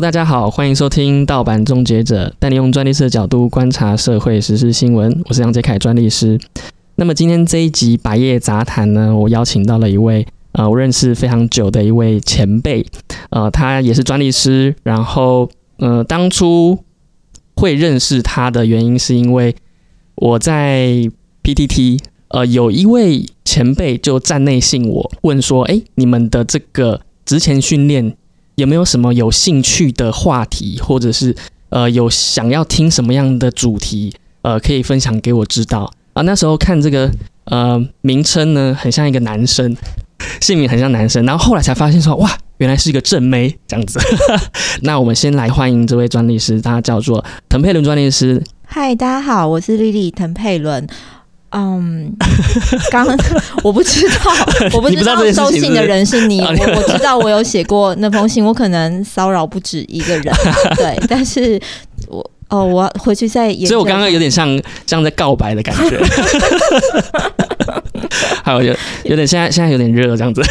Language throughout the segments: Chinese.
大家好，欢迎收听盗版终结者，带你用专利师的角度观察社会时事新闻。我是杨杰凯专利师。那么今天这一集百业杂谈呢，我邀请到了一位呃，我认识非常久的一位前辈，呃，他也是专利师。然后呃，当初会认识他的原因是因为我在 PTT，呃，有一位前辈就站内信我问说，哎，你们的这个职前训练。有没有什么有兴趣的话题，或者是呃有想要听什么样的主题，呃可以分享给我知道啊？那时候看这个呃名称呢，很像一个男生，姓名很像男生，然后后来才发现说哇，原来是一个正妹这样子。那我们先来欢迎这位专利师，他叫做滕佩伦专利师。嗨，大家好，我是丽丽滕佩伦。嗯，刚我不知道，我不知道 收信的人是你。我我知道我有写过那封信，我可能骚扰不止一个人。对，但是我哦，我回去再。所以我刚刚有点像像在告白的感觉。还有有有点现在现在有点热这样子。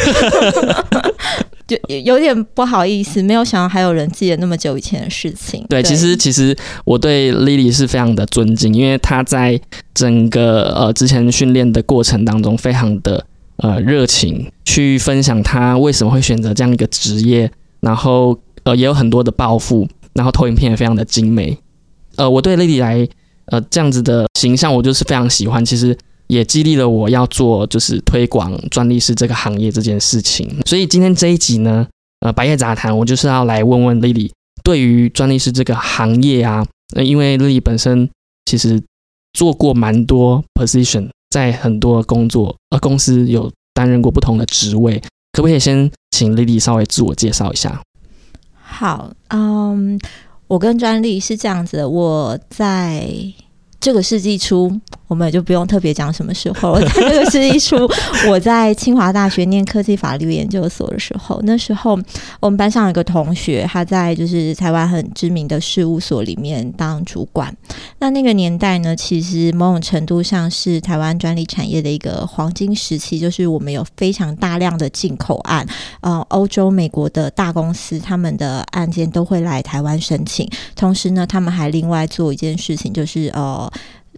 就有点不好意思，没有想到还有人记得那么久以前的事情。对，其实其实我对 Lily 是非常的尊敬，因为她在整个呃之前训练的过程当中，非常的呃热情，去分享她为什么会选择这样一个职业，然后呃也有很多的抱负，然后投影片也非常的精美。呃，我对 Lily 来呃这样子的形象，我就是非常喜欢。其实。也激励了我要做就是推广专利师这个行业这件事情，所以今天这一集呢，呃，白夜杂谈，我就是要来问问 Lily，对于专利师这个行业啊，呃，因为 Lily 本身其实做过蛮多 position，在很多工作呃公司有担任过不同的职位，可不可以先请 Lily 稍微自我介绍一下？好，嗯，我跟专利是这样子，我在。这个世纪初，我们也就不用特别讲什么时候。在 这个世纪初，我在清华大学念科技法律研究所的时候，那时候我们班上有个同学，他在就是台湾很知名的事务所里面当主管。那那个年代呢，其实某种程度上是台湾专利产业的一个黄金时期，就是我们有非常大量的进口案，呃，欧洲、美国的大公司他们的案件都会来台湾申请。同时呢，他们还另外做一件事情，就是呃。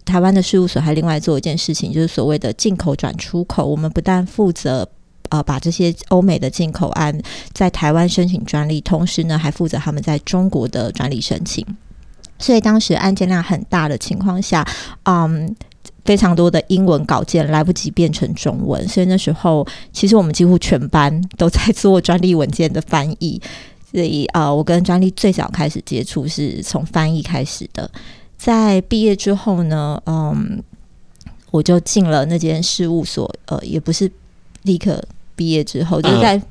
台湾的事务所还另外做一件事情，就是所谓的进口转出口。我们不但负责呃把这些欧美的进口案在台湾申请专利，同时呢还负责他们在中国的专利申请。所以当时案件量很大的情况下，嗯，非常多的英文稿件来不及变成中文，所以那时候其实我们几乎全班都在做专利文件的翻译。所以啊，我跟专利最早开始接触是从翻译开始的。在毕业之后呢，嗯，我就进了那间事务所，呃，也不是立刻毕业之后，就是在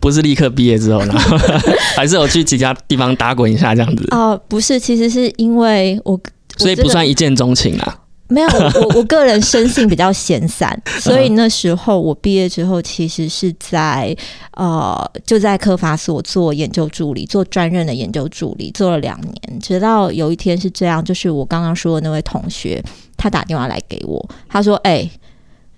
不是立刻毕业之后呢，还是有去几家地方打滚一下这样子。哦，不是，其实是因为我，所以不算一见钟情啊。没有，我我个人生性比较闲散，所以那时候我毕业之后，其实是在呃就在科法所做研究助理，做专任的研究助理，做了两年，直到有一天是这样，就是我刚刚说的那位同学，他打电话来给我，他说：“哎。”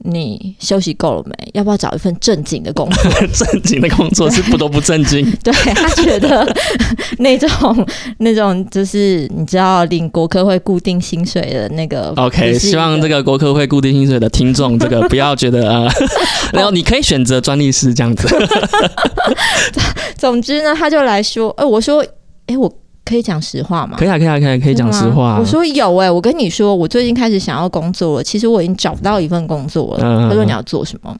你休息够了没？要不要找一份正经的工作？正经的工作是不都不正经。对他觉得那种那种就是你知道领国科会固定薪水的那个。OK，希望这个国科会固定薪水的听众，这个不要觉得啊，然后你可以选择专利师这样子。总之呢，他就来说，哎，我说，哎，我。可以讲实话吗？可以啊，可以啊，可以可以讲实话。我说有哎，我跟你说，我最近开始想要工作了。其实我已经找不到一份工作了。他说你要做什么？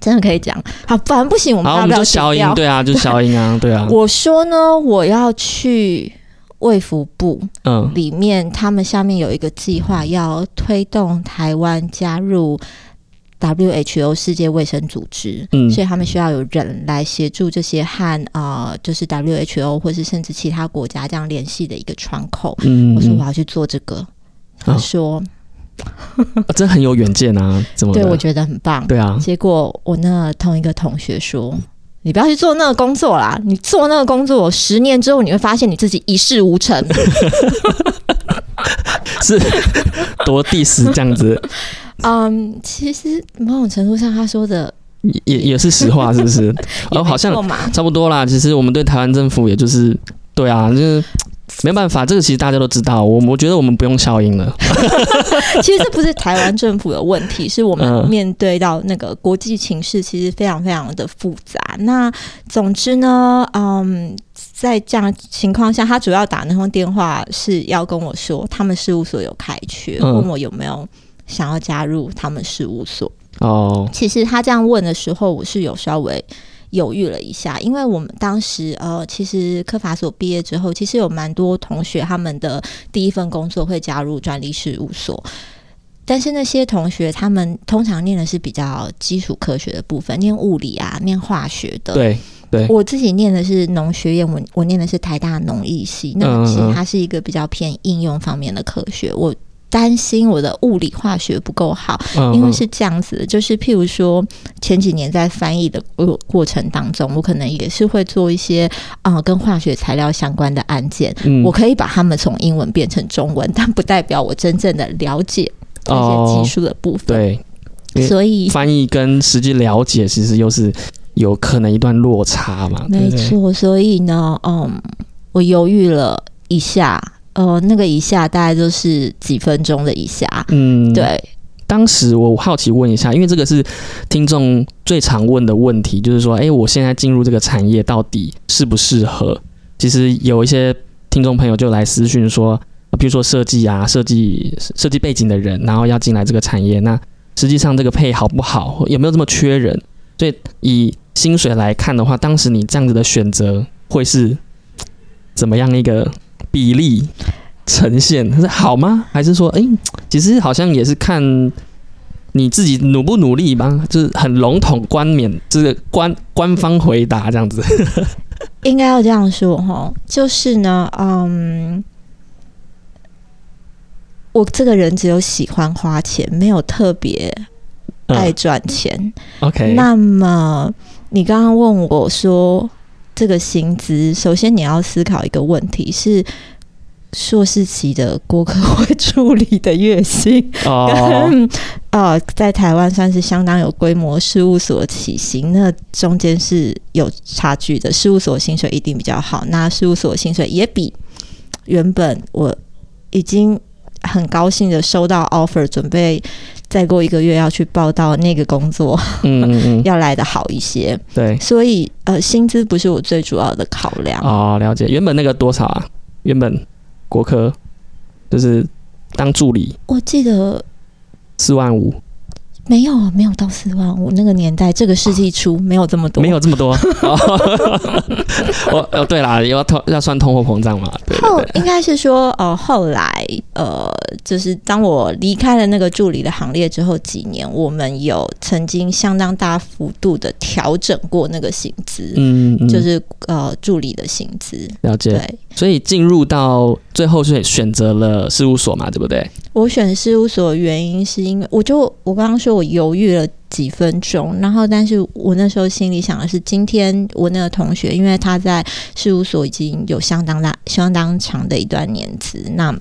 真的可以讲？好，反正不行，我们要不要消音？对啊，就消音啊，对啊。我说呢，我要去卫福部，嗯，里面他们下面有一个计划，要推动台湾加入。WHO 世界卫生组织，嗯，所以他们需要有人来协助这些和啊，就是 WHO 或是甚至其他国家这样联系的一个窗口。嗯，我说我要去做这个，他说，真很有远见啊！怎么？对我觉得很棒。对啊，结果我那同一个同学说：“你不要去做那个工作啦，你做那个工作，十年之后你会发现你自己一事无成。”是多第十这样子。嗯，其实某种程度上，他说的也也也是实话，是不是？也哦，好像。差不多啦。其实我们对台湾政府，也就是对啊，就是没办法，这个其实大家都知道。我我觉得我们不用效应了。其实这不是台湾政府的问题，是我们嗯面对到那个国际情势，其实非常非常的复杂。那总之呢，嗯，在这样情况下，他主要打那通电话是要跟我说，他们事务所有开缺，嗯问我有没有想要加入他们事务所。哦，其实他这样问的时候，我是有稍微犹豫了一下，因为我们当时呃，其实科法所毕业之后，其实有蛮多同学他们的第一份工作会加入专利事务所。但是那些同学，他们通常念的是比较基础科学的部分，念物理啊，念化学的。对对，我自己念的是农学院，我我念的是台大农艺系，那其实它是一个比较偏应用方面的科学。我担心我的物理化学不够好，因为是这样子的，就是譬如说前几年在翻译的过过程当中，我可能也是会做一些啊、呃跟化学材料相关的案件，嗯我可以把它们从英文变成中文，但不代表我真正的了解那些技术的部分。对所以翻译跟实际了解，其实又是有可能一段落差嘛。没错，所以呢，嗯，我犹豫了一下，呃，那个一下大概就是几分钟的一下，嗯，。对，当时我好奇问一下，因为这个是听众最常问的问题，就是说，哎、我现在进入这个产业到底适不适合？其实有一些听众朋友就来私讯说，呃比如说设计啊、设计设计背景的人，然后要进来这个产业，那实际上这个配好不好，有没有这么缺人？所以以薪水来看的话，当时你这样子的选择会是怎么样一个比例呈现？是好吗？还是说，哎、其实好像也是看你自己努不努力吧，就是很笼统冠冕，就是官官方回答这样子。应该要这样说哈，就是呢，嗯，我这个人只有喜欢花钱，没有特别爱嗯赚钱。OK，那么你刚刚问我说这个薪资，首先你要思考一个问题是。硕士期的国科会助理的月薪，哦，跟呃，在台湾算是相当有规模事务所起薪，那中间是有差距的。事务所薪水一定比较好，那事务所薪水也比原本我已经很高兴的收到 offer，准备再过一个月要去报到那个工作，嗯嗯嗯，要来的好一些。对，所以呃，薪资不是我最主要的考量。哦，了解。原本那个多少啊？原本国科就是当助理我记得四万五，没有没有到四万五，那个年代这个世纪初没有这么多，没有这么多。哦，我哦对啦，要通要算通货膨胀嘛，对对后。应该是说，呃，后来，呃，就是当我离开了那个助理的行列之后，几年我们有曾经相当大幅度的调整过那个薪资，嗯，嗯就是呃助理的薪资。了解，对所以进入到最后是选择了事务所嘛，对不对？我选事务所的原因是因为，我就我刚刚说我犹豫了几分钟，然后但是我那时候心里想的是，今天我那个同学，因为他在事务所已经有相当大、相当长的一段年资，那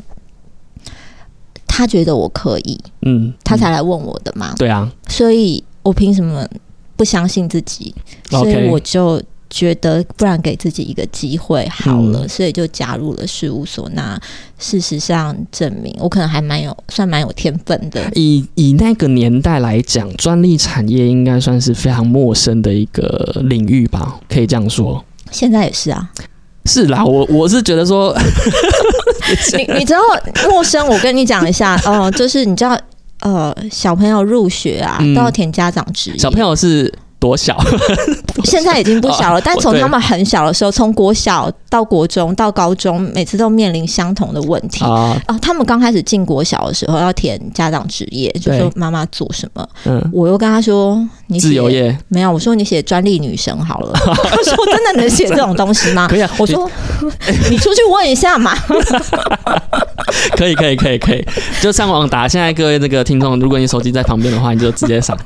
他觉得我可以，嗯，嗯他才来问我的嘛，对啊。所以我凭什么不相信自己？所以我就觉得，不然给自己一个机会好了，嗯所以就加入了事务所。那事实上证明，我可能还蛮有，算蛮有天分的。以以那个年代来讲，专利产业应该算是非常陌生的一个领域吧，可以这样说。现在也是啊，是啦，我我是觉得说，你 你知道陌生？我跟你讲一下，哦、就是你知道，呃，小朋友入学啊，嗯都要填家长职业。小朋友是 多小？现在已经不小了，但从他们很小的时候，从国小到国中到高中，每次都面临相同的问题。啊，啊，他们刚开始进国小的时候要填家长职业，就对说妈妈做什么，嗯，我又跟他说你写自由业没有，我说你写专利女神好了。他说真的能写这种东西吗？可以啊，我说你出去问一下嘛。可以可以可以可以，就上网打。现在各位那个听众，如果你手机在旁边的话，你就直接上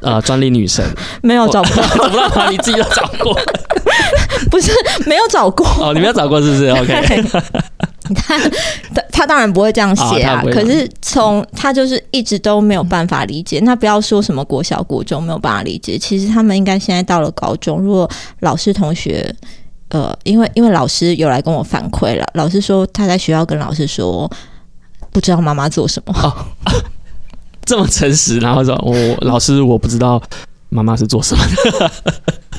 呃专利女神，没有 找不到，找不到吗？你自己都找过 不是没有找过。哦，你没有找过是不是？OK，他他当然不会这样写啊，可是从他就是一直都没有办法理解。那不要说什么国小、国中没有办法理解，其实他们应该现在到了高中，如果老师同学。呃，因为因为老师有来跟我反馈了，老师说他在学校跟老师说，不知道妈妈做什么。这么诚实，然后说我、老师我不知道妈妈是做什么的。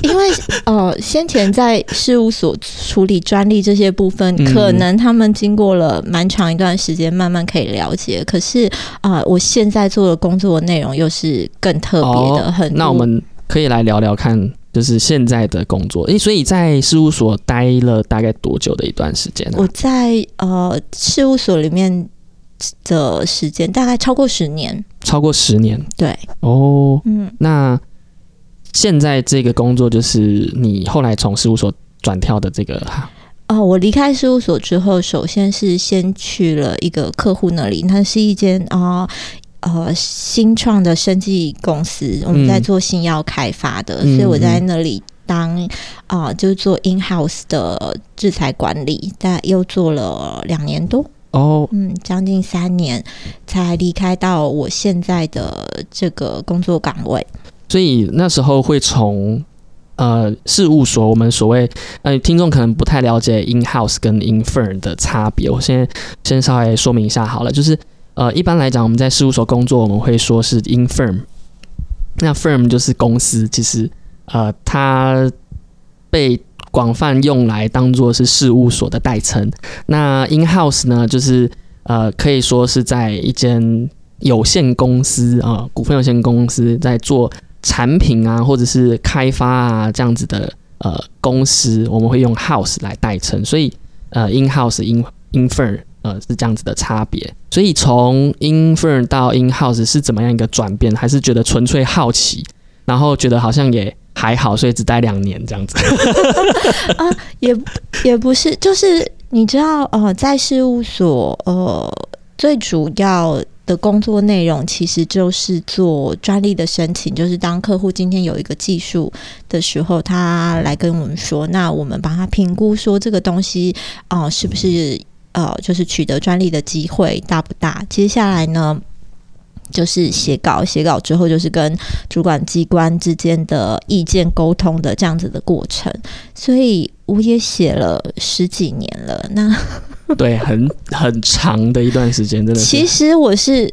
因为呃，先前在事务所处理专利这些部分，嗯可能他们经过了蛮长一段时间，慢慢可以了解。可是啊、呃我现在做的工作内容又是更特别的，很那我们可以来聊聊看，就是现在的工作。诶，所以在事务所待了大概多久的一段时间呢、我在呃事务所里面的时间大概超过十年。超过十年对，哦。嗯，那现在这个工作就是你后来从事务所转跳的这个，哦，我离开事务所之后，首先是先去了一个客户那里，那是一间啊。呃，新创的生技公司，我们在做新药开发的，嗯所以我在那里当啊、就是做 in house 的制裁管理，但又做了两年多，哦，嗯，将近三年，才离开到我现在的这个工作岗位。所以那时候会从呃事务所，我们所谓呃听众可能不太了解 in house 跟 in firm 的差别，我先先稍微说明一下好了，就是呃一般来讲我们在事务所工作，我们会说是 in firm，那 firm 就是公司，其实呃它被广泛用来当做是事务所的代称。那 in house 呢，就是呃可以说是在一间有限公司啊、股份有限公司在做产品啊，或者是开发啊这样子的呃公司，我们会用 house 来代称，所以呃 in house in infer 呃是这样子的差别。所以从 infer 到 in house 是怎么样一个转变？还是觉得纯粹好奇，然后觉得好像也还好，所以只待两年这样子。啊 也也不是，就是你知道，呃，在事务所，呃，最主要的工作内容其实就是做专利的申请，就是当客户今天有一个技术的时候，他来跟我们说，那我们帮他评估说这个东西，啊，是不是呃，就是取得专利的机会大不大？接下来呢？就是写稿，写稿之后就是跟主管机关之间的意见沟通的这样子的过程，所以我也写了十几年了。那 对，很很长的一段时间，真的是。其实我是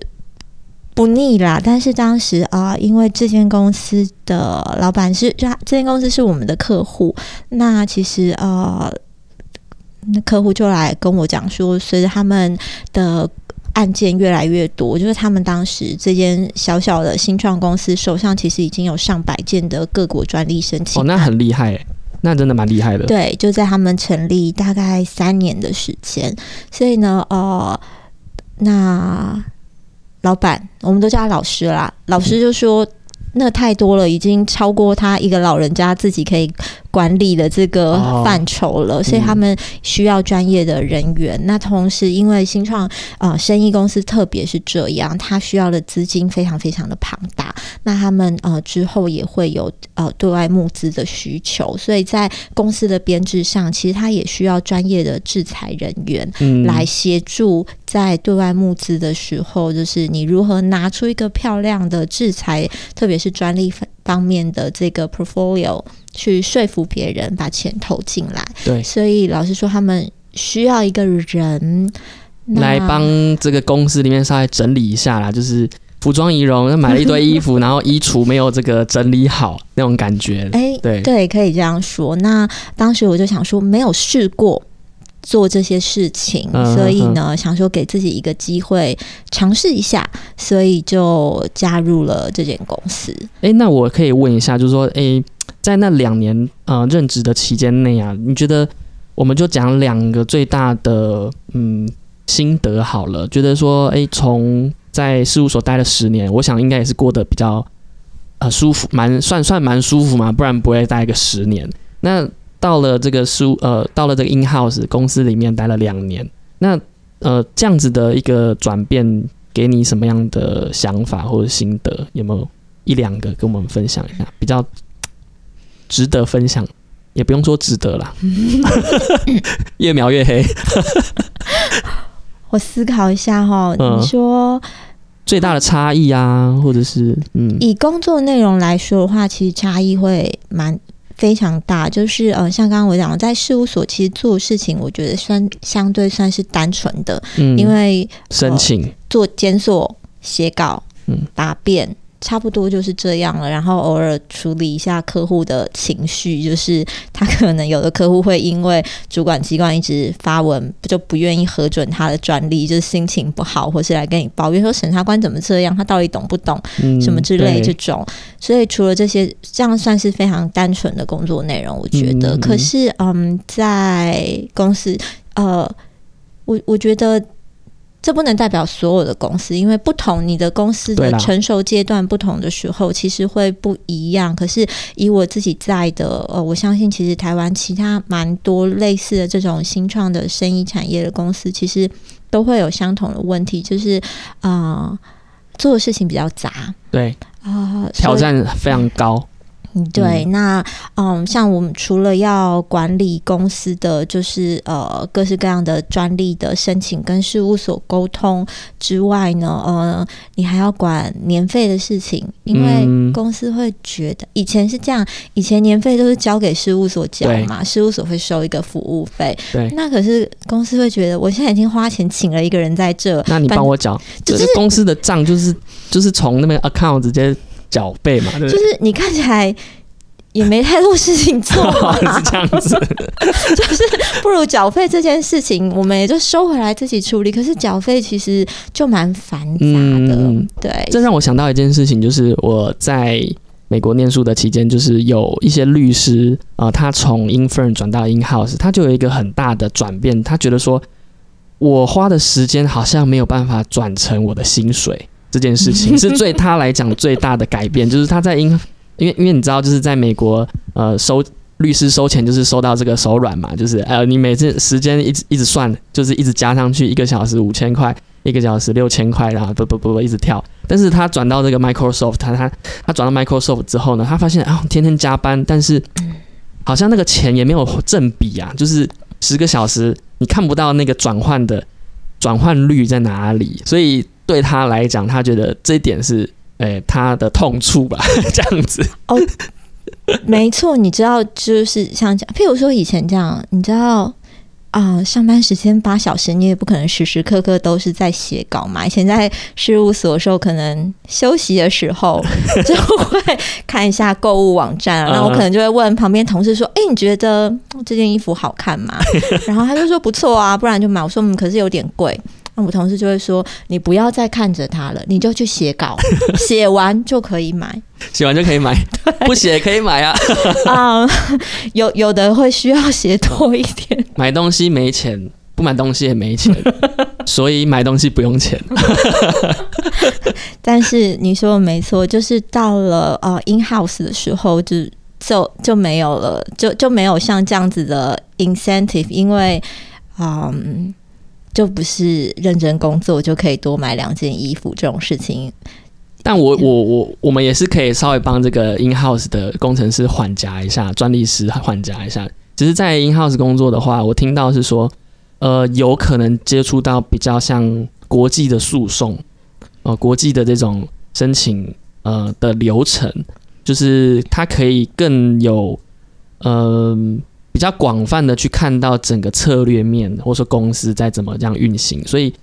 不腻啦，但是当时啊、因为这间公司的老板是，就他这间公司是我们的客户，那其实呃，那客户就来跟我讲说，随着他们的案件越来越多，就是他们当时这间小小的新创公司手上其实已经有上百件的各国专利申请哦，那很厉害耶，那真的蛮厉害的。对，就在他们成立大概三年的时间，所以呢，呃，那老板我们都叫他老师啦，老师就说。那太多了，已经超过他一个老人家自己可以管理的这个哦范畴了，所以他们需要专业的人员。那同时，因为新创呃生意公司特别是这样，它需要的资金非常非常的庞大。那他们呃之后也会有呃对外募资的需求，所以在公司的编制上，其实它也需要专业的制裁人员嗯，来协助在对外募资的时候，就是你如何拿出一个漂亮的制裁，特别是专利方面的这个 portfolio，去说服别人把钱投进来。对，所以老实说，他们需要一个人来帮这个公司里面稍微整理一下啦，就是服装仪容，那买了一堆衣服，然后衣橱没有这个整理好那种感觉。哎，对对，可以这样说。那当时我就想说，没有试过做这些事情，嗯所以呢，想说给自己一个机会尝试一下，所以就加入了这间公司。哎，那我可以问一下，就是说，哎，在那两年呃任职的期间内啊，你觉得我们就讲两个最大的嗯心得好了，觉得说，哎，从在事务所待了十年，我想应该也是过得比较呃舒服，蛮算算蛮舒服嘛，不然不会待个十年。那到了这个书呃，到了这个 in house 公司里面待了两年，那呃这样子的一个转变，给你什么样的想法或者心得？有没有一两个跟我们分享一下，比较值得分享？也不用说值得啦，越描越黑。我思考一下哈，嗯你说最大的差异啊，或者是嗯以工作内容来说的话，其实差异会蛮非常大。就是呃，像刚刚我讲的，在事务所其实做事情，我觉得算相对算是单纯的，嗯，因为申请做检索、写稿、嗯答辩。差不多就是这样了，然后偶尔处理一下客户的情绪，就是他可能有的客户会因为主管机关一直发文就不愿意核准他的专利，就是心情不好，或是来跟你抱怨说审查官怎么这样，他到底懂不懂？嗯什么之类这对种。所以除了这些，这样算是非常单纯的工作内容，我觉得。嗯嗯嗯可是，嗯，在公司，呃，我我觉得。这不能代表所有的公司，因为不同你的公司的成熟阶段不同的时候，其实会不一样。可是以我自己在的，呃，我相信其实台湾其他蛮多类似的这种新创的生意产业的公司，其实都会有相同的问题，就是啊、呃做的事情比较杂，对。啊、挑战非常高，嗯对，那嗯，像我们除了要管理公司的就是呃各式各样的专利的申请跟事务所沟通之外呢，呃，你还要管年费的事情，因为嗯。公司会觉得以前是这样，以前年费都是交给事务所交嘛，事务所会收一个服务费，对。那可是公司会觉得我现在已经花钱请了一个人在这，那你帮我缴，就就是是公司的账就是就是从那边 account 直接缴费嘛，对。不就？是你看起来也没太多事情做 这样子，就是不如缴费这件事情，我们也就收回来自己处理。可是缴费其实就蛮繁杂的，嗯。对，这让我想到一件事情，就是我在美国念书的期间，就是有一些律师啊、呃他从 in firm 转到 in house，他就有一个很大的转变，他觉得说，我花的时间好像没有办法转成我的薪水，这件事情是对他来讲最大的改变，就是他在 in，因为因为你知道，就是在美国，呃，收律师收钱就是收到这个手软嘛，就是呃，你每次时间一直一直算，就是一直加上去，一个小时五千块，一个小时六千块，然后不不不不一直跳。但是他转到这个 Microsoft，他他他转到 Microsoft 之后呢，他发现啊，天天加班，但是好像那个钱也没有正比啊，就是十个小时你看不到那个转换的转换率在哪里，所以对他来讲，他觉得这一点是诶、他的痛处吧，这样子。哦没错。你知道，就是像这样，譬如说以前这样，你知道。啊、上班时间八小时，你也不可能时时刻刻都是在写稿嘛。以前在事务所的时候，可能休息的时候 就会看一下购物网站啊，嗯然后我可能就会问旁边同事说：“哎、你觉得这件衣服好看吗？”然后他就说：“不错啊，不然就买。”我说：“嗯，可是有点贵。”那我同事就会说：“你不要再看着他了，你就去写稿，写完就可以买。写完就可以买，不写也可以买啊。啊、有有的会需要写多一点。买东西没钱，不买东西也没钱，所以买东西不用钱。但是你说的没错，就是到了呃 in house 的时候就，就就没有了，就就没有像这样子的 incentive，因为嗯，就不是认真工作就可以多买两件衣服这种事情。但我我我我们也是可以稍微帮这个 in house 的工程师缓夹一下，专利师缓夹一下。只是在 in house 工作的话，我听到是说，呃，有可能接触到比较像国际的诉讼，呃，国际的这种申请呃的流程，就是它可以更有呃比较广泛的去看到整个策略面，或者说公司在怎么样运行，所以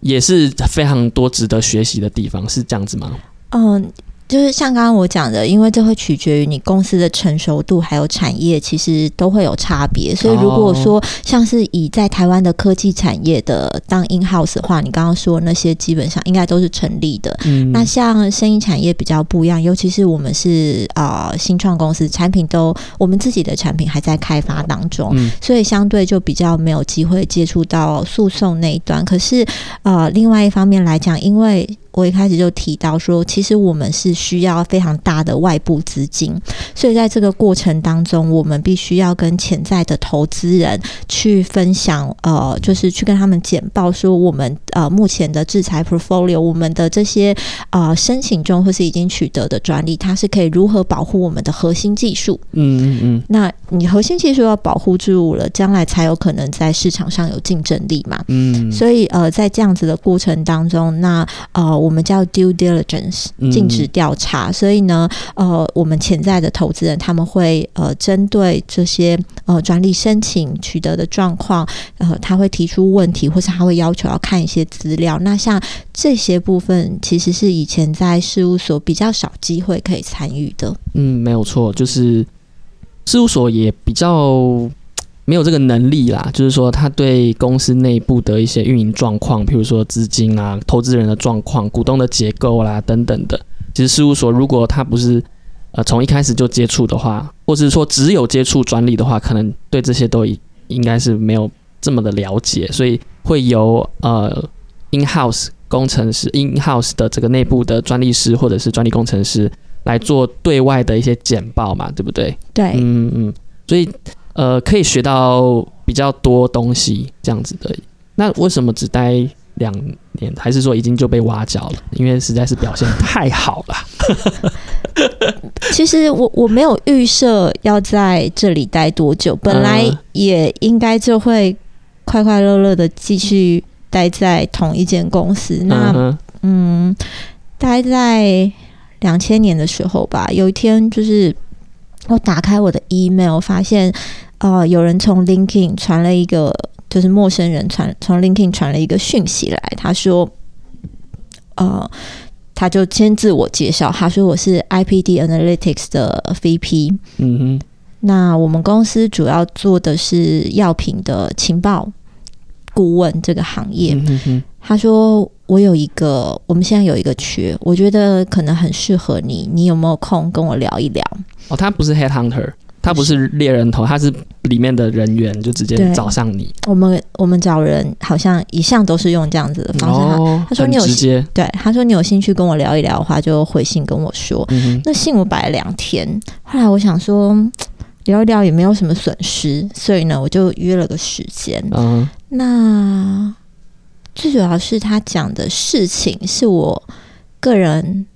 也是非常多值得学习的地方，是这样子吗？嗯，就是像刚刚我讲的，因为这会取决于你公司的成熟度，还有产业，其实都会有差别。所以如果说像是以在台湾的科技产业的当 in house 的话，你刚刚说那些基本上应该都是成立的。嗯那像生意产业比较不一样，尤其是我们是呃新创公司，产品都我们自己的产品还在开发当中，嗯所以相对就比较没有机会接触到诉讼那一端。可是呃，另外一方面来讲，因为我一开始就提到说，其实我们是需要非常大的外部资金，所以在这个过程当中，我们必须要跟潜在的投资人去分享，呃，就是去跟他们简报说我们呃目前的制裁 portfolio，我们的这些呃申请中或是已经取得的专利，它是可以如何保护我们的核心技术。嗯嗯嗯，那你核心技术要保护住了，将来才有可能在市场上有竞争力嘛。嗯，所以呃，在这样子的过程当中，那呃，我们叫 due diligence 嗯尽职调查。所以呢，呃，我们潜在的投资人他们会呃，针对这些呃专利申请取得的状况，呃，他会提出问题，或是他会要求要看一些资料。那像这些部分，其实是以前在事务所比较少机会可以参与的。嗯，没有错，就是事务所也比较没有这个能力啦，就是说他对公司内部的一些运营状况，譬如说资金啊、投资人的状况、股东的结构啦等等的，其实事务所如果他不是呃从一开始就接触的话，或者是说只有接触专利的话，可能对这些都应应该是没有这么的了解，所以会由呃 in house 工程师 in house 的这个内部的专利师或者是专利工程师。来做对外的一些简报嘛，对不对？对，嗯嗯，所以呃，可以学到比较多东西这样子的。那为什么只待两年？还是说已经就被挖角了？因为实在是表现太好了。其实我我没有预设要在这里待多久，本来嗯也应该就会快快乐乐的继续待在同一间公司。那嗯嗯，待在两千年的时候吧，有一天就是我打开我的 email，发现呃有人从 LinkedIn 传了一个，就是陌生人传从 LinkedIn 传了一个讯息来，他说，呃。他就先自我介绍，他说我是 IPD Analytics 的 VP，嗯哼，那我们公司主要做的是药品的情报顾问这个行业。嗯哼哼，他说：“我有一个，我们现在有一个缺，我觉得可能很适合你，你有没有空跟我聊一聊哦，他不是 head hunter，他不是猎人头，他是里面的人员，就直接找上你。？”我们我们找人好像一向都是用这样子的方式。他哦，他说你有直接，对他说：“你有兴趣跟我聊一聊的话，就回信跟我说。嗯，那信我摆了两天，后来我想说嗯聊一聊也没有什么损失，所以呢，我就约了个时间。嗯那最主要是他讲的事情是我个人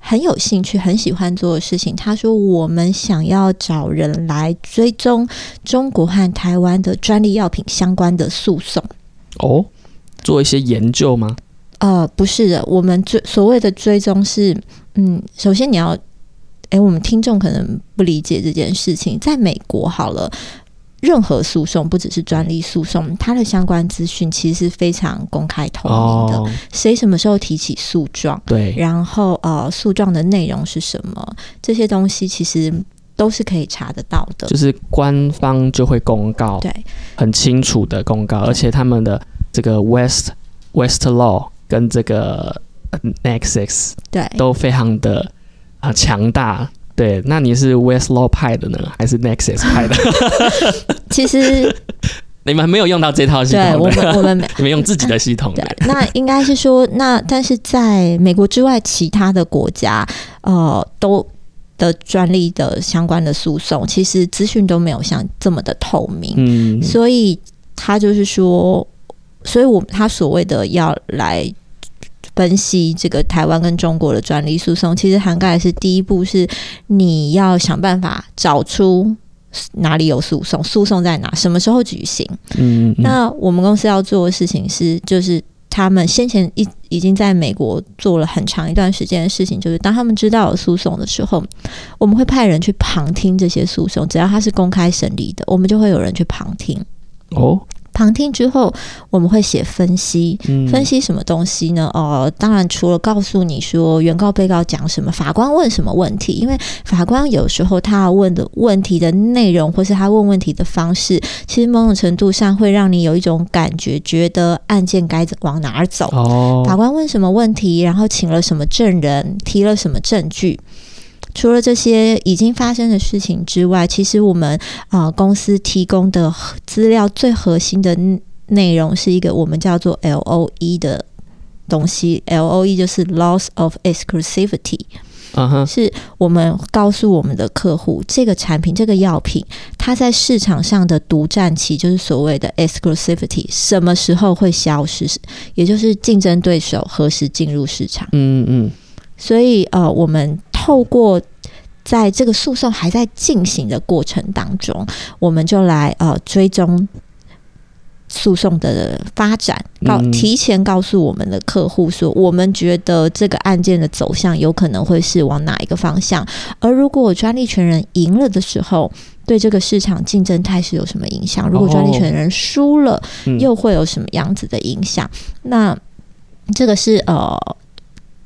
很有兴趣、很喜欢做的事情。他说我们想要找人来追踪中国和台湾的专利药品相关的诉讼。哦，做一些研究吗？呃，不是的，我们追所谓的追踪是，嗯，首先你要，诶，我们听众可能不理解这件事情，在美国好了。任何诉讼，不只是专利诉讼，它的相关资讯其实是非常公开透明的。哦，谁什么时候提起诉状，对，然后呃，诉状的内容是什么，这些东西其实都是可以查得到的。就是官方就会公告，对很清楚的公告，而且他们的这个 West West Law 跟这个呃 Nexus 对，都非常的啊强大。对，那你是 West Law 派的呢，还是 Nexus 派的？其实 你们没有用到这套系统对我，们我们 没你们用自己的系统对的。，那应该是说，那但是在美国之外，其他的国家，呃，都的专利的相关的诉讼，其实资讯都没有像这么的透明，嗯，所以他就是说，所以我他所谓的要来。分析这个台湾跟中国的专利诉讼，其实涵盖的是第一步是你要想办法找出哪里有诉讼，诉讼在哪，什么时候举行。嗯，嗯那我们公司要做的事情是，就是他们先前已已经在美国做了很长一段时间的事情，就是当他们知道有诉讼的时候，我们会派人去旁听这些诉讼，只要它是公开审理的，我们就会有人去旁听。哦，旁听之后，我们会写分析，嗯，分析什么东西呢？哦、当然除了告诉你说原告、被告讲什么，法官问什么问题，因为法官有时候他问的问题的内容，或是他问问题的方式，其实某种程度上会让你有一种感觉，觉得案件该往哪儿走。哦，法官问什么问题，然后请了什么证人，提了什么证据。除了这些已经发生的事情之外，其实我们啊、呃公司提供的资料最核心的内容是一个我们叫做 LOE 的东西，LOE 就是 Loss of Exclusivity，是我们告诉我们的客户，这个产品、这个药品，它在市场上的独占期，就是所谓的 exclusivity，什么时候会消失，也就是竞争对手何时进入市场。嗯嗯。所以呃，我们透过在这个诉讼还在进行的过程当中，我们就来呃追踪。诉讼的发展，告嗯提前告诉我们的客户说，我们觉得这个案件的走向有可能会是往哪一个方向，而如果专利权人赢了的时候，对这个市场竞争态势有什么影响？如果专利权人输了，嗯又会有什么样子的影响？那这个是呃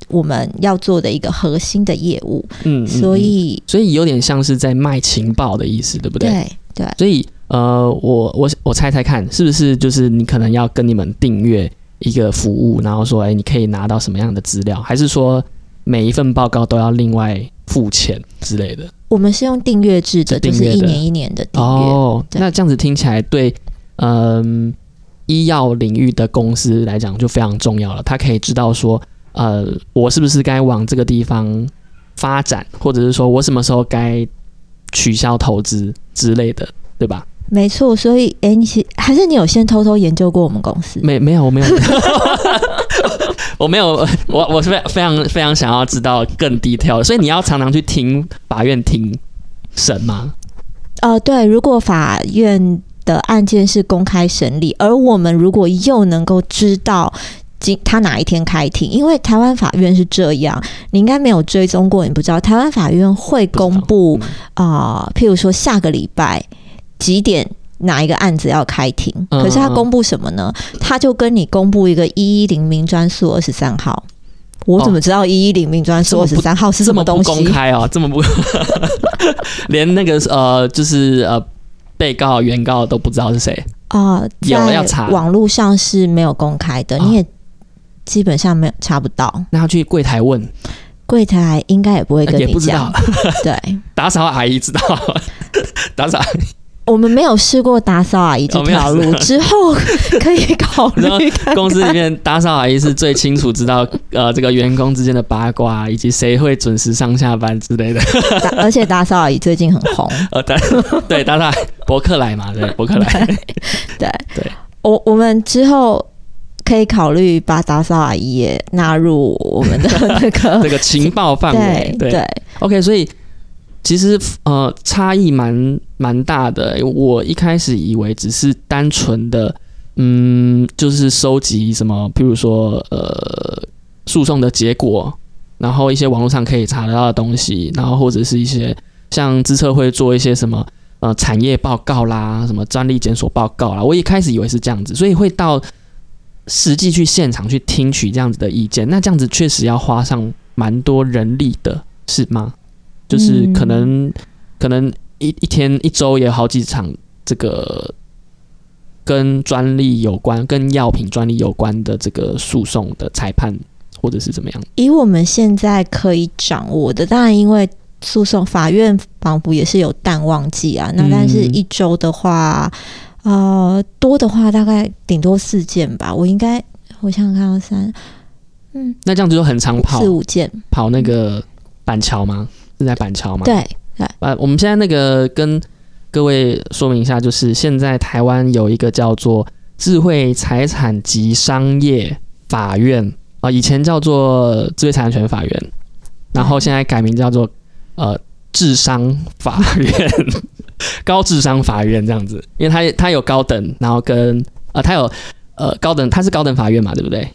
我们要做的一个核心的业务，嗯，所以所以有点像是在卖情报的意思，对不对？对对所以呃，我我我猜猜看，是不是就是你可能要跟你们订阅一个服务，然后说，哎，你可以拿到什么样的资料，还是说每一份报告都要另外付钱之类的？我们是用订阅制的，是就是一年一年的订阅。哦，那这样子听起来对，嗯、医药领域的公司来讲就非常重要了。他可以知道说，呃，我是不是该往这个地方发展，或者是说我什么时候该取消投资之类的，对吧？没错，所以哎，你其还是你有先偷偷研究过我们公司？没没有，我没有，我没有，我我是非非常非常想要知道更 detail，所以你要常常去听法院庭审吗？呃，对，如果法院的案件是公开审理，而我们如果又能够知道今他哪一天开庭，因为台湾法院是这样，你应该没有追踪过，你不知道台湾法院会公布嗯啊、譬如说下个礼拜几点。哪一个案子要开庭？嗯可是他公布什么呢？他就跟你公布一个一一零民专诉二十三号。我怎么知道一一零民专诉二十三号是什这么东西？公开啊，这么不，连那个呃，就是呃，被告、原告都不知道是谁。啊、有要在查网络上是没有公开的，哦你也基本上没有查不到。那要去柜台问，柜台应该也不会跟你也不知道讲。对，打扫阿姨知道，打扫阿姨我们没有试过打扫阿姨这哦没有条路，之后可以考虑 看看公司里面打扫阿姨是最清楚知道呃这个员工之间的八卦，以及谁会准时上下班之类的。打而且打扫阿姨最近很红。呃，对对，打扫伯克莱嘛，对，伯克莱。对对，我我们之后可以考虑把打扫阿姨也纳入我们的那个 这个情报范围对。对 OK，所以其实呃差异蛮蛮大的。我一开始以为只是单纯的，嗯，就是收集什么，譬如说呃诉讼的结果，然后一些网络上可以查得到的东西，然后或者是一些像资策会做一些什么。呃，产业报告啦，什么专利检索报告啦，我一开始以为是这样子，所以会到实际去现场去听取这样子的意见。那这样子确实要花上蛮多人力的，是吗？就是可能、可能一一天一周也有好几场这个跟专利有关、跟药品专利有关的这个诉讼的裁判，或者是怎么样？以我们现在可以掌握的，当然因为诉讼法院仿佛也是有淡旺季啊，那嗯但是一周的话，呃，多的话大概顶多四件吧。我应该我想想看到三，嗯，那这样子就很常跑四五件，跑那个板桥吗？是在板桥吗？对，呃，我们现在那个跟各位说明一下，就是现在台湾有一个叫做智慧财产及商业法院啊、以前叫做智慧财产权法院，然后现在改名叫做呃智商法院，高智商法院这样子，因为它它有高等，然后跟呃它有呃高等，它是高等法院嘛，对不对？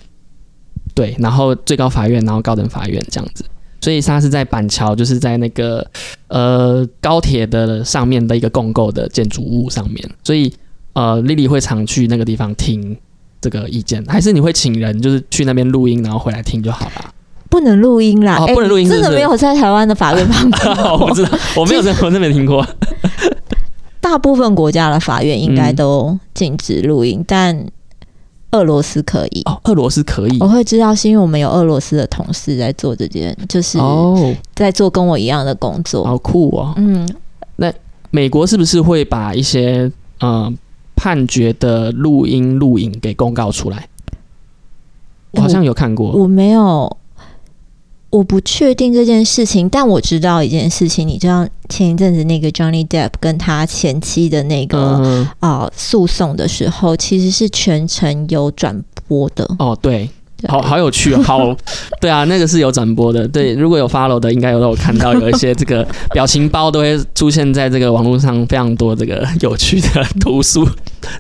对，然后最高法院，然后高等法院这样子。所以它是在板桥，就是在那个呃高铁的上面的一个共构的建筑物上面，所以呃丽丽会常去那个地方听这个意见，还是你会请人就是去那边录音，然后回来听就好了？不能录音啦，不能录音是是真的没有在台湾的法院帮 我不知道，我没有在我真没听过。大部分国家的法院应该都禁止录音，但俄罗斯可以。哦，俄罗斯可以我会知道，是因为我们有俄罗斯的同事在做这件，就是哦，在做跟我一样的工作。好酷哦。嗯，那美国是不是会把一些呃判决的录音录影给公告出来？我好像有看过。我没有，我不确定这件事情，但我知道一件事情。你知道前一阵子那个 Johnny Depp 跟他前妻的那个嗯，啊、诉讼的时候，其实是全程有转播的。哦，对，好好有趣哦，好，对啊，那个是有转播的，对，如果有 follow 的，应该有都有看到有一些这个 表情包都会出现在这个网络上，非常多这个有趣的图书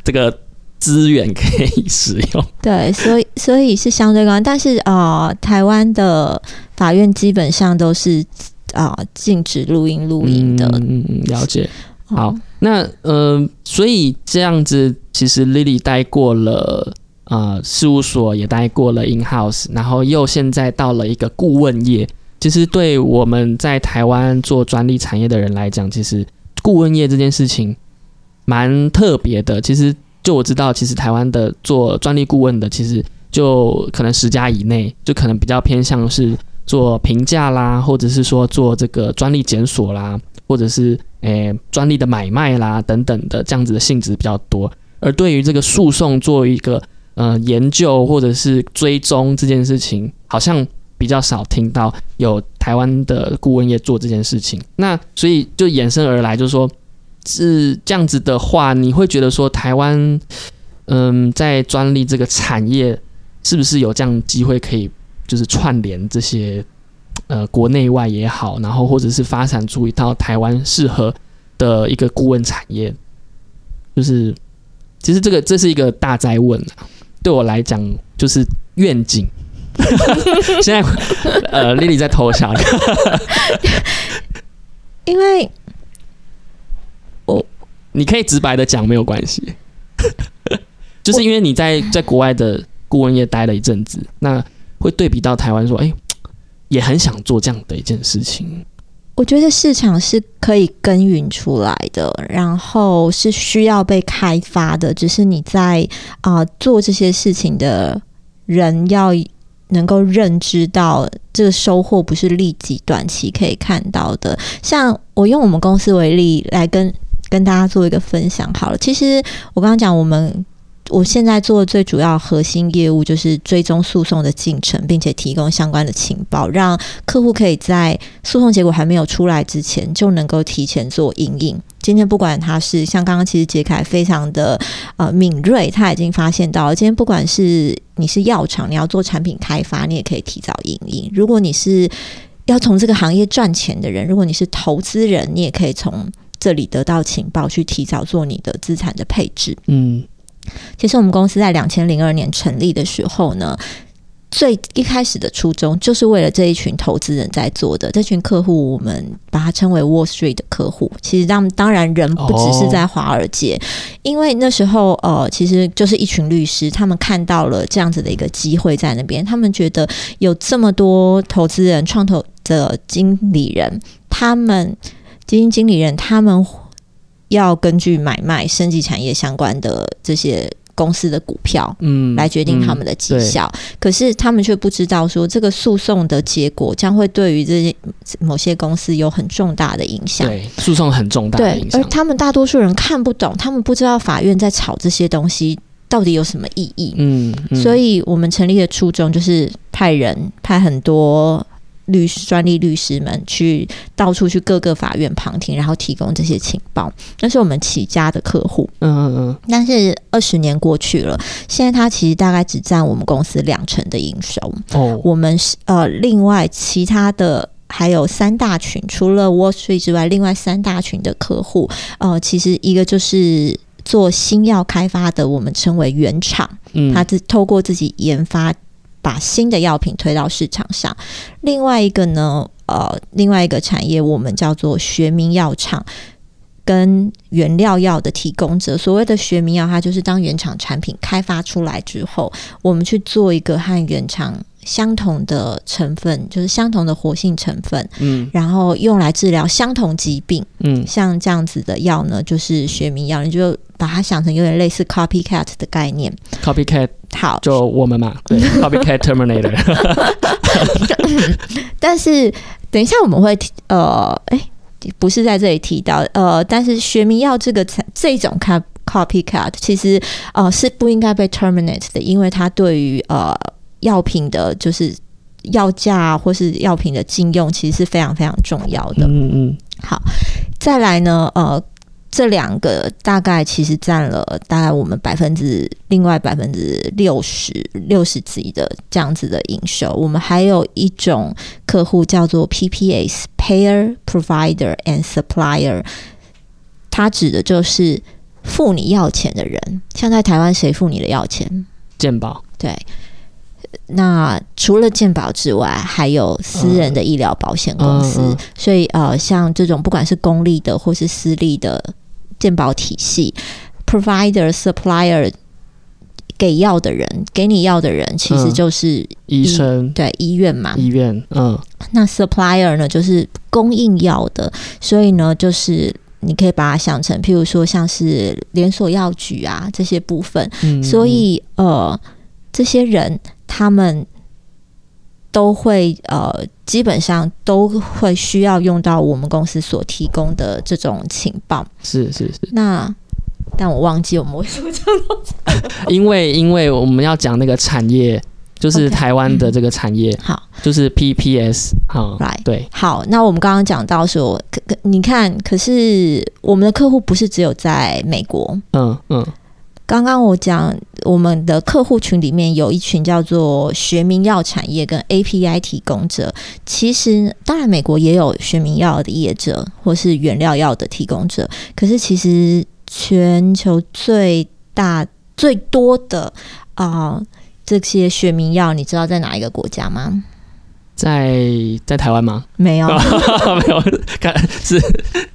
这个资源可以使用。对，所以所以是相对高，但是呃，台湾的法院基本上都是啊、呃禁止录音录音的。嗯嗯嗯，了解。好哦，那呃，所以这样子，其实 Lily 待过了呃事务所，也待过了 in house，然后又现在到了一个顾问业。其实对我们在台湾做专利产业的人来讲，其实顾问业这件事情蛮特别的。其实就我知道，其实台湾的做专利顾问的，其实就可能十家以内，就可能比较偏向是做评价啦，或者是说做这个专利检索啦，或者是诶专利的买卖啦等等的这样子的性质比较多。而对于这个诉讼做一个呃研究或者是追踪这件事情，好像比较少听到有台湾的顾问业做这件事情。那所以就衍生而来，就是说是这样子的话，你会觉得说台湾嗯在专利这个产业是不是有这样机会可以就是串联这些呃国内外也好，然后或者是发展出一套台湾适合的一个顾问产业，就是其实这个这是一个大灾问啊，对我来讲就是愿景。现在呃，丽丽在偷笑，因为我 你可以直白的讲没有关系，就是因为你在在国外的顾问业待了一阵子，那会对比到台湾说，哎、也很想做这样的一件事情。我觉得市场是可以耕耘出来的，然后是需要被开发的，只是你在啊、做这些事情的人要能够认知到这个收获不是立即短期可以看到的。像我用我们公司为例来跟跟大家做一个分享好了。其实我刚刚讲我们。我现在做的最主要核心业务就是追踪诉讼的进程，并且提供相关的情报，让客户可以在诉讼结果还没有出来之前就能够提前做应应。今天不管他是像刚刚其实杰凯非常的呃敏锐，他已经发现到了。今天不管是你是药厂，你要做产品开发，你也可以提早应应。如果你是要从这个行业赚钱的人，如果你是投资人，你也可以从这里得到情报，去提早做你的资产的配置。嗯其实我们公司在两千零二年成立的时候呢，最一开始的初衷就是为了这一群投资人在做的。这群客户，我们把它称为 Wall Street 的客户。其实当当然人不只是在华尔街，因为那时候呃，其实就是一群律师，他们看到了这样子的一个机会在那边，他们觉得有这么多投资人、创投的经理人，他们基金经理人，他们要根据买卖升级产业相关的这些公司的股票。嗯，来决定他们的绩效，可是他们却不知道说这个诉讼的结果将会对于这些某些公司有很重大的影响。对诉讼很重大的对影，响而。他们大多数人看不懂，他们不知道法院在吵这些东西到底有什么意义。嗯，嗯所以我们成立的初衷就是派人派很多律师、专利律师们去到处去各个法院旁听，然后提供这些情报。那是我们起家的客户，嗯嗯嗯但是二十年过去了，现在它其实大概只占我们公司两成的营收。嗯，哦，我们是呃，另外其他的。还有三大群，除了 Wall Street 之外，另外三大群的客户，呃，其实一个就是做新药开发的，我们称为原厂，嗯，他自透过自己研发，把新的药品推到市场上。另外一个呢，呃，另外一个产业我们叫做学名药厂。跟原料药的提供者，所谓的学名药，它就是当原厂产品开发出来之后，我们去做一个和原厂相同的成分，就是相同的活性成分，嗯然后用来治疗相同疾病。嗯像这样子的药呢，就是学名药，你就把它想成有点类似 copycat 的概念。，copycat 好，就我们嘛，对，copycat terminator，但是等一下我们会提呃，哎、不是在这里提到呃，但是学名药这个产这种 cop copycat 其实呃是不应该被 terminate 的，因为它对于呃药品的就是药价或是药品的禁用，其实是非常非常重要的。嗯嗯好再来呢，呃，这两个大概其实占了大概我们百分之另外百分之六十六十几的这样子的营收。我们还有一种客户叫做 PPS（Payer Provider and Supplier），它指的就是付你要钱的人。像在台湾，谁付你的要钱？健保对。那除了健保之外，还有私人的医疗保险公司。嗯嗯所以呃，像这种不管是公立的或是私立的健保体系，provider supplier 给药的人，给你药的人，其实嗯就是医生、对医院嘛。医院，嗯那 supplier 呢，就是供应药的，所以呢，就是你可以把它想成，譬如说像是连锁药局啊这些部分。嗯，所以呃，这些人他们都会呃，基本上都会需要用到我们公司所提供的这种情报。是是是，那但我忘记我们为什么这样。因为因为我们要讲那个产业，就是台湾的这个产业，好就是 PPS 哈、Right 对，好，那我们刚刚讲到说，可可你看，可是我们的客户不是只有在美国。嗯嗯刚刚我讲，我们的客户群里面有一群叫做学名药产业跟 API 提供者。其实，当然美国也有学名药的业者或是原料药的提供者，可是其实全球最大最多的啊、这些学名药，你知道在哪一个国家吗？在在台湾吗？没有，没有，看是。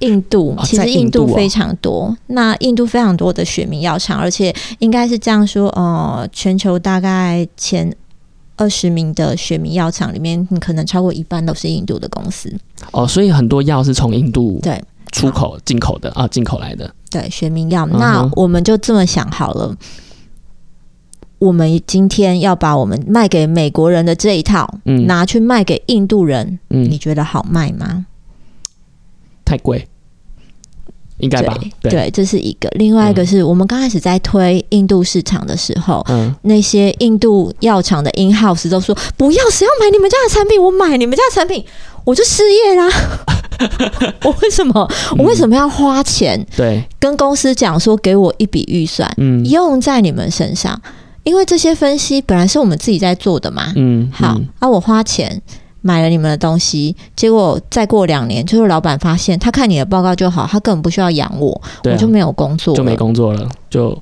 印度其实印印度非常多，那印度非常多的血明药厂，而且应该是这样说，呃，全球大概前二十名的血明药厂里面，你可能超过一半都是印度的公司。哦，所以很多药是从印度对。出口进口的啊，进口来的，对，血明药，那我们就这么想好了。我们今天要把我们卖给美国人的这一套，嗯拿去卖给印度人，嗯你，觉得好卖吗？太贵，应该吧？对，对，这是一个。另外一个是我们刚开始在推印度市场的时候，嗯，那些印度药厂的 in house 都说不要，谁要买你们家的产品？我买你们家的产品，我就失业啦。我为什么？我为什么要花钱对，跟公司讲说给我一笔预算嗯用在你们身上？因为这些分析本来是我们自己在做的嘛。嗯，好嗯，啊，我花钱买了你们的东西，结果再过两年，就是老板发现他看你的报告就好，他根本不需要养我，啊我就没有工作，就没工作了，就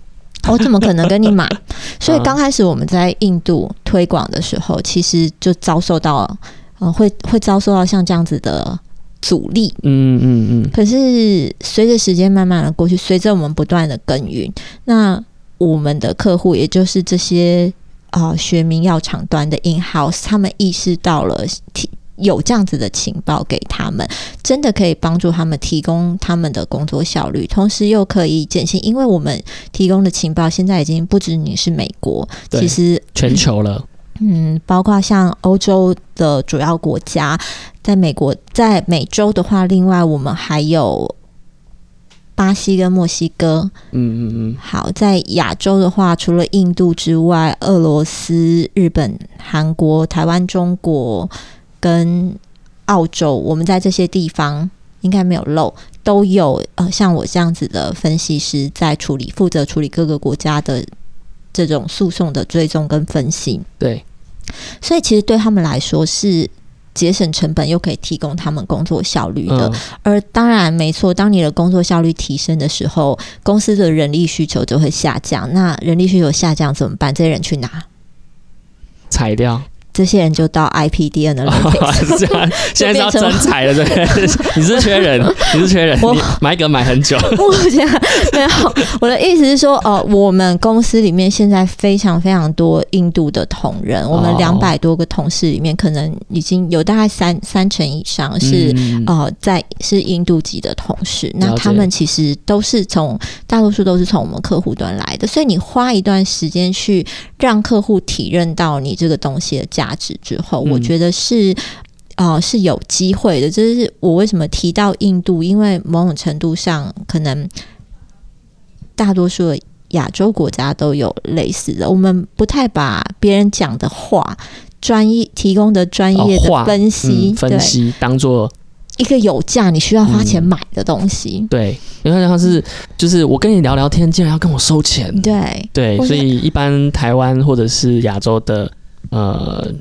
我怎么可能跟你买？所以嗯刚开始我们在印度推广的时候，其实就遭受到，呃，会会遭受到像这样子的阻力。嗯嗯嗯，可是随着时间慢慢的过去，随着我们不断的耕耘，那我们的客户，也就是这些啊、呃学名药厂端的 in house，他们意识到了提有这样子的情报给他们，真的可以帮助他们提供他们的工作效率，同时又可以减轻，因为我们提供的情报现在已经不止你是美国，其实全球了，嗯，包括像欧洲的主要国家，在美国，在美洲的话，另外我们还有巴西跟墨西哥。嗯嗯嗯，好，在亚洲的话，除了印度之外，俄罗斯、日本、韩国、台湾、中国跟澳洲，我们在这些地方应该没有漏，都有呃像我这样子的分析师在处理，负责处理各个国家的这种诉讼的追踪跟分析。对，所以其实对他们来说是节省成本，又可以提供他们工作效率的。嗯，而当然，没错，当你的工作效率提升的时候，公司的人力需求就会下降。那人力需求下降怎么办？这些人去哪？裁掉，这些人就到 IPD Analytics。是这样，现在是要变成真裁了，对不对？你是缺人，你是缺人，我你买梗买很久，目前没有，我的意思是说，呃，我们公司里面现在非常非常多印度的同仁，我们哦两百多个同事里面，可能已经有大概三三成以上是、嗯呃，在是印度籍的同事，那他们其实都是从大多数都是从我们客户端来的，所以你花一段时间去让客户体认到你这个东西的价值之后，嗯我觉得是。哦，是有机会的。这是我为什么提到印度，因为某种程度上，可能大多数的亚洲国家都有类似的。我们不太把别人讲的话、专业提供的专业的分析、嗯分析当做一个有价你需要花钱买的东西。对，因为像是就是我跟你聊聊天，竟然要跟我收钱。对对，所以一般台湾或者是亚洲的呃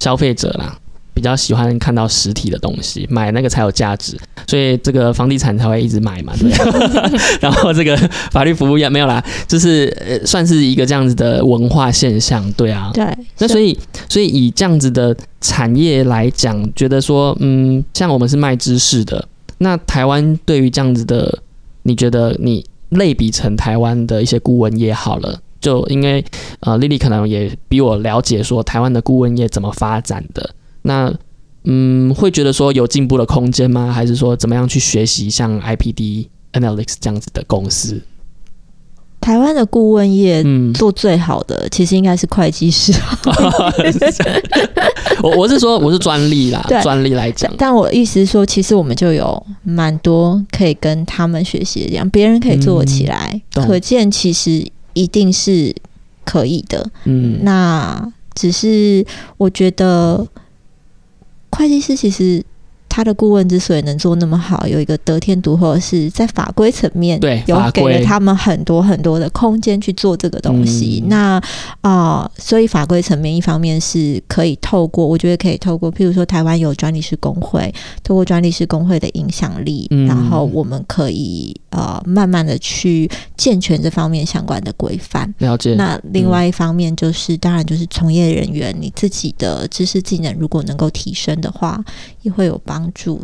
消费者啦，比较喜欢看到实体的东西，买那个才有价值，所以这个房地产才会一直买嘛，对。然后这个法律服务也没有啦，就是呃算是一个这样子的文化现象，对啊。对，那所以，所以以这样子的产业来讲，觉得说，嗯，像我们是卖知识的，那台湾对于这样子的，你觉得你类比成台湾的一些顾问也好了，就因为呃，丽丽可能也比我了解说台湾的顾问业怎么发展的，那嗯，会觉得说有进步的空间吗？还是说怎么样去学习像 IPD Analytics 这样子的公司？台湾的顾问业嗯，做最好的，其实应该是会计师。我我是说我是专利啦对，专利来讲，但我意思是说，其实我们就有蛮多可以跟他们学习的这样，别人可以做起来，嗯可见其实一定是可以的。嗯，那只是我觉得会计师其实他的顾问之所以能做那么好，有一个得天独厚的是在法规层面，对有给了他们很多很多的空间去做这个东西。嗯那啊、所以法规层面一方面是可以透过，我觉得可以透过，譬如说台湾有专利师工会，透过专利师工会的影响力，嗯然后我们可以呃慢慢的去健全这方面相关的规范。了解。那另外一方面就是，当然就是从业人员你自己的知识技能如果能够提升的话，也会有帮助。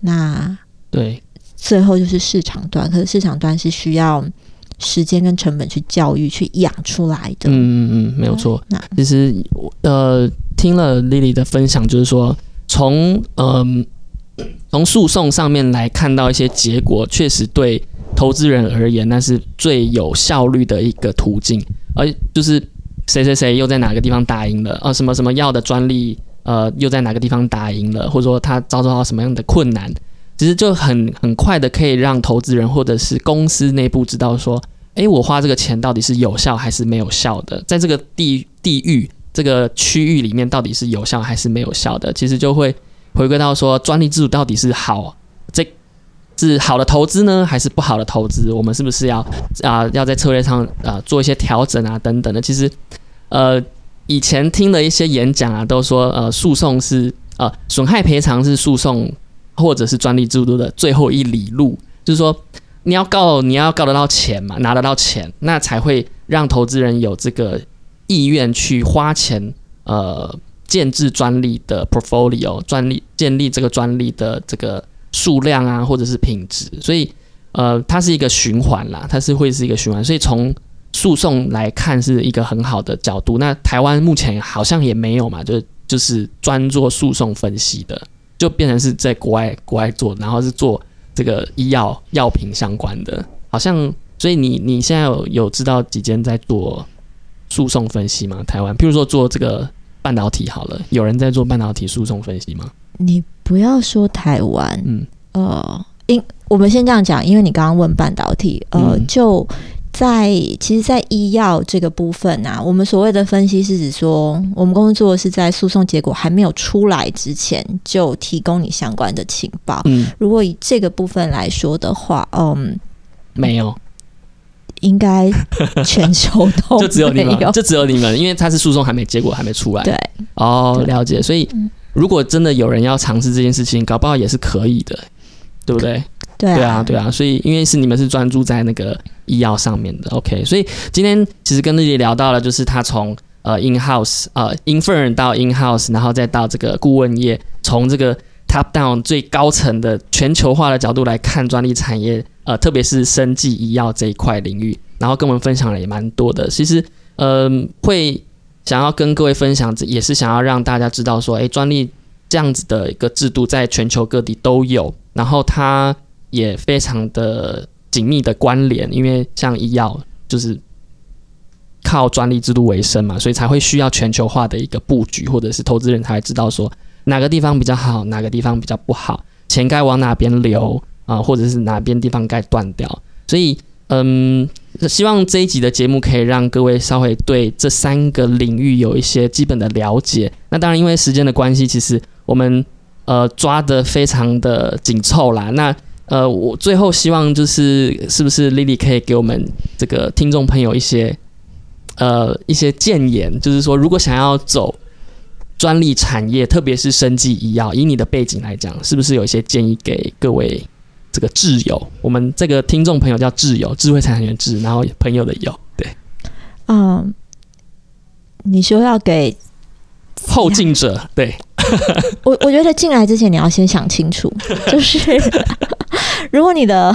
那对，最后就是市场端，可是市场端是需要时间跟成本去教育、去养出来的。嗯嗯嗯，没有错。那其实呃，听了 Lily 的分享，就是说从嗯、从诉讼上面来看到一些结果，确实对投资人而言，那是最有效率的一个途径。而就是谁谁谁又在哪个地方打赢了，呃，什么什么药的专利，呃，又在哪个地方打赢了，或者说他遭受到什么样的困难，其实就很很快的可以让投资人或者是公司内部知道说，诶，我花这个钱到底是有效还是没有效的，在这个地地域这个区域里面到底是有效还是没有效的，其实就会回归到说专利制度到底是好，这是好的投资呢，还是不好的投资？我们是不是要啊、要在策略上啊、做一些调整啊等等的？其实呃以前听的一些演讲啊，都说呃诉讼是呃损害赔偿是诉讼或者是专利制度的最后一里路，就是说你要告你要告得到钱嘛，拿得到钱，那才会让投资人有这个意愿去花钱呃建制专利的 portfolio，专利建立这个专利的这个数量啊，或者是品质，所以呃它是一个循环啦，它是会是一个循环，所以从诉讼来看是一个很好的角度。那台湾目前好像也没有嘛，就就是专做诉讼分析的，就变成是在国外国外做，然后是做这个医药药品相关的，好像。所以你你现在有有知道几间在做诉讼分析吗？台湾，譬如说做这个半导体好了，有人在做半导体诉讼分析吗？你不要说台湾，嗯呃，因我们先这样讲，因为你刚刚问半导体，呃，嗯就在其实，在医药这个部分啊，我们所谓的分析是指说，我们工作是在诉讼结果还没有出来之前就提供你相关的情报。嗯，如果以这个部分来说的话，嗯，没有，应该全球都 就只有你们，就只有你们，因为它是诉讼还没结果还没出来。对，哦，了解。所以嗯。如果真的有人要尝试这件事情，搞不好也是可以的，对不对？对对啊，对啊，所以因为是你们是专注在那个医药上面的，OK，所以今天其实跟丽丽聊到了，就是他从呃 in house 呃 infern 到 in house，然后再到这个顾问业，从这个 top down 最高层的全球化的角度来看专利产业，呃，特别是生技医药这一块领域，然后跟我们分享了也蛮多的。其实，嗯、会想要跟各位分享，也是想要让大家知道说，诶，专利这样子的一个制度在全球各地都有，然后它也非常的紧密的关联，因为像医药就是靠专利制度为生嘛，所以才会需要全球化的一个布局，或者是投资人才知道说哪个地方比较好，哪个地方比较不好，钱该往哪边流啊、或者是哪边地方该断掉。所以，嗯，希望这一集的节目可以让各位稍微对这三个领域有一些基本的了解。那当然，因为时间的关系，其实我们呃抓的非常的紧凑啦。那呃，我最后希望就是是不是 Lily 可以给我们这个听众朋友一些呃一些建言，就是说如果想要走专利产业，特别是生技医药，以你的背景来讲，是不是有一些建议给各位这个挚友？我们这个听众朋友叫挚友，智慧财产权智，然后朋友的友，对，嗯，你说要给后进者，对，我我觉得进来之前你要先想清楚，就是如果你的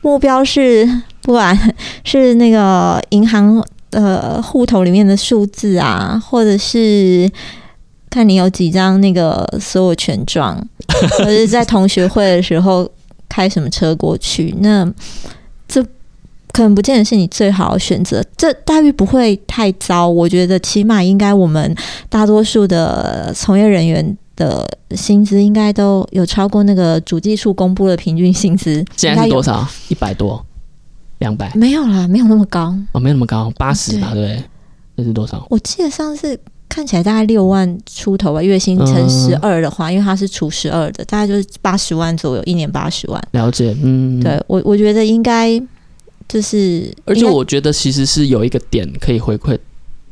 目标是不管是那个银行呃户头里面的数字啊，或者是看你有几张那个所有权状，或者是在同学会的时候开什么车过去，那这可能不见得是你最好的选择。这待遇不会太糟，我觉得起码应该我们大多数的从业人员的薪资应该都有超过那个主计处公布的平均薪资。现在是多少？一百多，两百？没有啦，没有那么高哦，没有那么高，八十吧，对不对？这是多少？我记得上次看起来大概六万出头吧，月薪乘十二的话，因为它是除十二的，大概就是八十万左右，一年八十万。了解，嗯，对我我觉得应该就是，而且我觉得其实是有一个点可以回馈，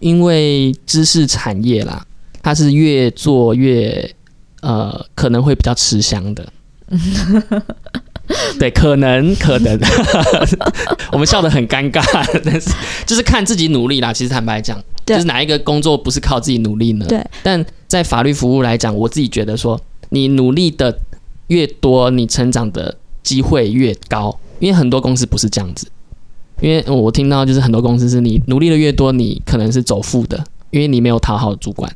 因为知识产业啦，它是越做越呃可能会比较吃香的。对，可能可能，我们笑得很尴尬，但是就是看自己努力啦。其实坦白讲，对就是哪一个工作不是靠自己努力呢？对。但在法律服务来讲，我自己觉得说，你努力的越多，你成长的机会越高。因为很多公司不是这样子，因为我听到就是很多公司是你努力的越多，你可能是走负的，因为你没有讨好主管，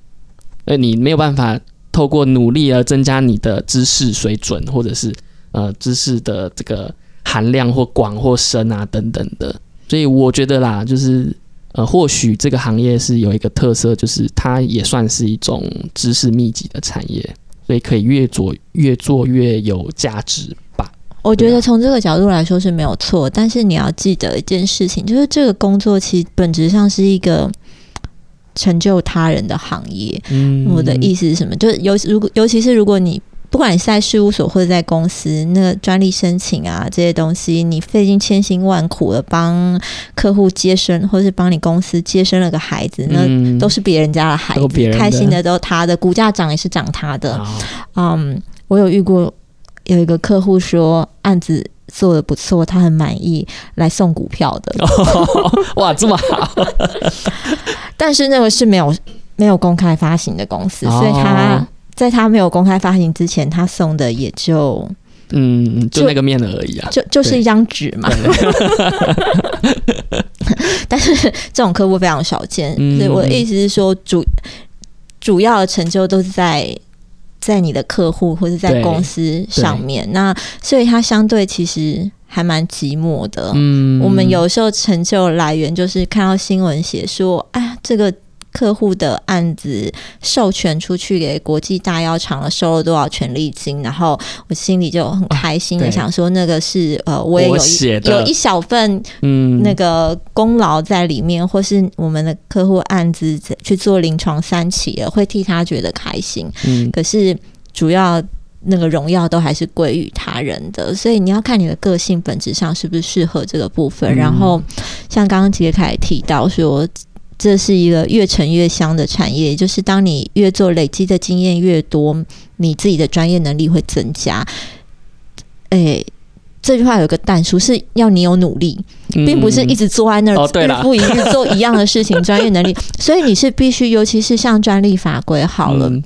呃，你没有办法透过努力而增加你的知识水准，或者是呃知识的这个含量或广或深啊等等的。所以我觉得啦，就是呃，或许这个行业是有一个特色，就是它也算是一种知识密集的产业，所以可以越做越做越有价值吧。我觉得从这个角度来说是没有错，但是你要记得一件事情，就是这个工作其实本质上是一个成就他人的行业。嗯我的意思是什么？就是尤如果尤其是如果你不管你是在事务所或者在公司，那个专利申请啊这些东西，你费尽千辛万苦的帮客户接生，或是帮你公司接生了个孩子，那嗯。都是别人家的孩子，开心的都他的，股价涨也是涨他的。嗯，我有遇过有一个客户说案子做的不错，他很满意，来送股票的，哇，这么好，但是那个是没有没有公开发行的公司，所以他哦在他没有公开发行之前，他送的也就嗯，就就那个面而已啊。就就是一张纸嘛。但是这种客户非常少见，嗯所以我的意思是说，主主要的成就都是在。在你的客户或者在公司上面，那所以它相对其实还蛮寂寞的。嗯我们有时候成就来源就是看到新闻写说，哎呀，这个客户的案子授权出去给国际大药厂了，收了多少权利金，然后我心里就很开心的 对想说，那个是呃，我也有我一有一小份嗯那个功劳在里面，或是我们的客户案子去做临床三期了，会替他觉得开心。嗯可是主要那个荣耀都还是归于他人的，所以你要看你的个性本质上是不是适合这个部分。嗯然后像刚刚杰凯提到说。这是一个越沉越香的产业，就是当你越做累积的经验越多，你自己的专业能力会增加。诶，这句话有个淡书是要你有努力，并不是一直坐在那儿哦对啦日复一日做一样的事情，专业能力。所以你是必须，尤其是像专利法规好了，嗯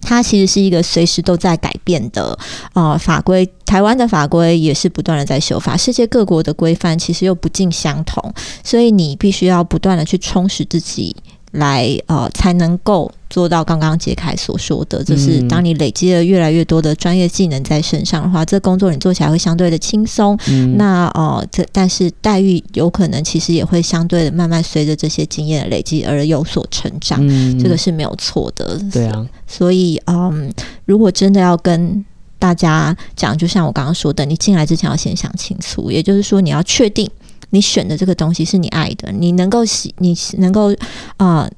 它其实是一个随时都在改变的呃法规，台湾的法规也是不断的在修法，世界各国的规范其实又不尽相同，所以你必须要不断的去充实自己。来，呃，才能够做到刚刚杰凯所说的，就是嗯当你累积了越来越多的专业技能在身上的话，这工作你做起来会相对的轻松。嗯那呃，这但是待遇有可能其实也会相对的慢慢随着这些经验的累积而有所成长，嗯这个是没有错的。对啊，所以，嗯，如果真的要跟大家讲，就像我刚刚说的，你进来之前要先想清楚，也就是说，你要确定你选的这个东西是你爱的，你能够喜，你能够啊、呃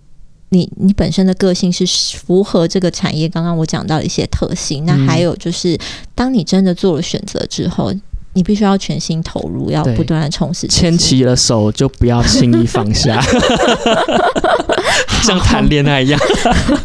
你你本身的个性是符合这个产业刚刚我讲到的一些特性。那还有就是，当你真的做了选择之后。你必须要全心投入，要不断的充实。牵起了手就不要轻易放下，像谈恋爱一样。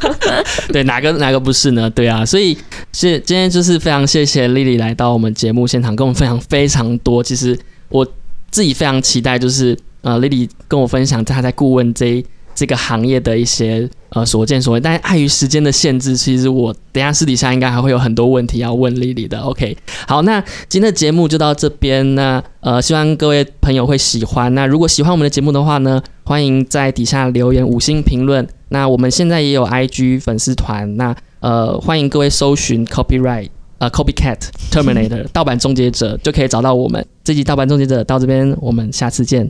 对，哪个哪个不是呢？对啊，所以是今天就是非常谢谢丽丽来到我们节目现场，跟我们分享非常多。其实我自己非常期待，就是呃，丽丽跟我分享她在顾问这。这个行业的一些呃所见所闻，但碍于时间的限制，其实我等下私底下应该还会有很多问题要问丽丽的。OK，好，那今天的节目就到这边。那呃，希望各位朋友会喜欢。那如果喜欢我们的节目的话呢，欢迎在底下留言五星评论。那我们现在也有 IG 粉丝团，那呃，欢迎各位搜寻 Copyright 呃 Copycat Terminator 盗版终结者，就可以找到我们。这集盗版终结者到这边，我们下次见。